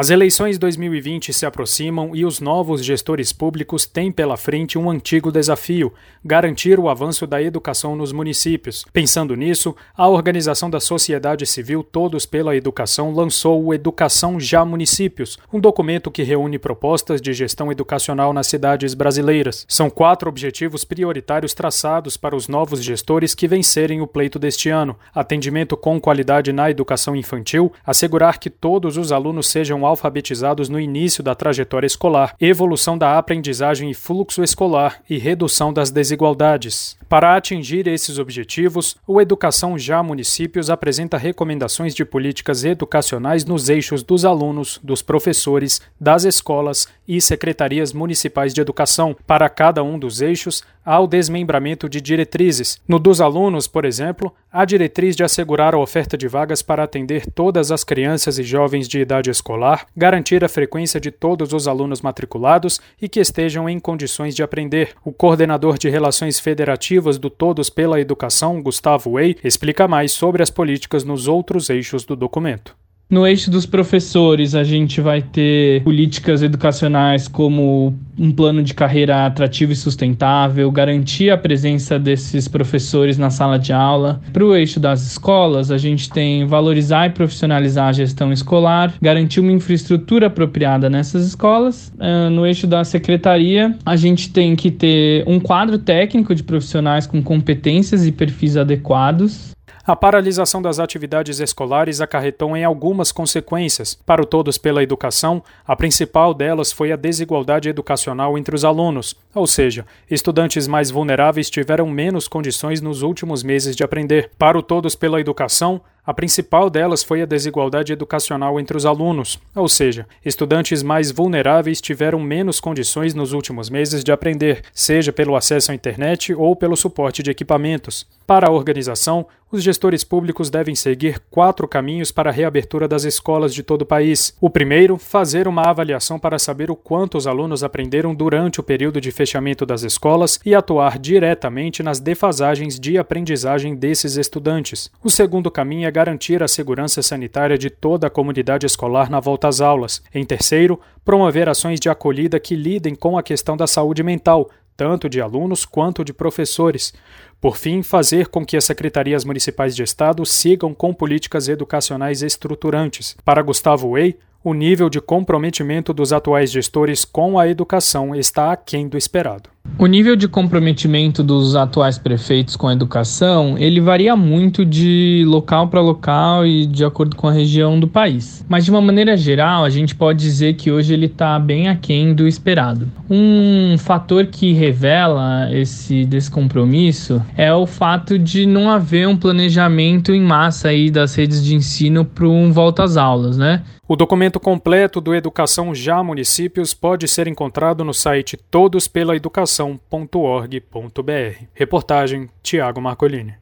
As eleições 2020 se aproximam e os novos gestores públicos têm pela frente um antigo desafio: garantir o avanço da educação nos municípios. Pensando nisso, a organização da sociedade civil Todos pela Educação lançou o Educação Já Municípios, um documento que reúne propostas de gestão educacional nas cidades brasileiras. São quatro objetivos prioritários traçados para os novos gestores que vencerem o pleito deste ano: atendimento com qualidade na educação infantil, assegurar que todos os alunos sejam alfabetizados no início da trajetória escolar, evolução da aprendizagem e fluxo escolar e redução das desigualdades. Para atingir esses objetivos, o Educação Já Municípios apresenta recomendações de políticas educacionais nos eixos dos alunos, dos professores, das escolas e secretarias municipais de educação. Para cada um dos eixos, há o desmembramento de diretrizes. No dos alunos, por exemplo, a diretriz de assegurar a oferta de vagas para atender todas as crianças e jovens de idade escolar, garantir a frequência de todos os alunos matriculados e que estejam em condições de aprender. O coordenador de Relações Federativas do Todos pela Educação, Gustavo Wei, explica mais sobre as políticas nos outros eixos do documento. No eixo dos professores, a gente vai ter políticas educacionais como um plano de carreira atrativo e sustentável, garantir a presença desses professores na sala de aula. Para o eixo das escolas, a gente tem valorizar e profissionalizar a gestão escolar, garantir uma infraestrutura apropriada nessas escolas. Uh, no eixo da secretaria, a gente tem que ter um quadro técnico de profissionais com competências e perfis adequados. A paralisação das atividades escolares acarretou em algumas consequências. Para o Todos pela Educação, a principal delas foi a desigualdade educacional entre os alunos, ou seja, estudantes mais vulneráveis tiveram menos condições nos últimos meses de aprender. Para o Todos pela Educação, a principal delas foi a desigualdade educacional entre os alunos, ou seja, estudantes mais vulneráveis tiveram menos condições nos últimos meses de aprender, seja pelo acesso à internet ou pelo suporte de equipamentos. Para a organização, os gestores públicos devem seguir quatro caminhos para a reabertura das escolas de todo o país. O primeiro, fazer uma avaliação para saber o quanto os alunos aprenderam durante o período de fechamento das escolas e atuar diretamente nas defasagens de aprendizagem desses estudantes. O segundo caminho é garantir a segurança sanitária de toda a comunidade escolar na volta às aulas. Em terceiro, promover ações de acolhida que lidem com a questão da saúde mental, tanto de alunos quanto de professores. Por fim, fazer com que as secretarias municipais de Estado sigam com políticas educacionais estruturantes. Para Gustavo Wei, o nível de comprometimento dos atuais gestores com a educação está aquém do esperado. O nível de comprometimento dos atuais prefeitos com a educação, ele varia muito de local para local e de acordo com a região do país. Mas de uma maneira geral, a gente pode dizer que hoje ele está bem aquém do esperado. Um fator que revela esse descompromisso é o fato de não haver um planejamento em massa aí das redes de ensino para um volta às aulas, né? O documento completo do Educação Já Municípios pode ser encontrado no site todospelaeducação.org.br. Reportagem Tiago Marcolini.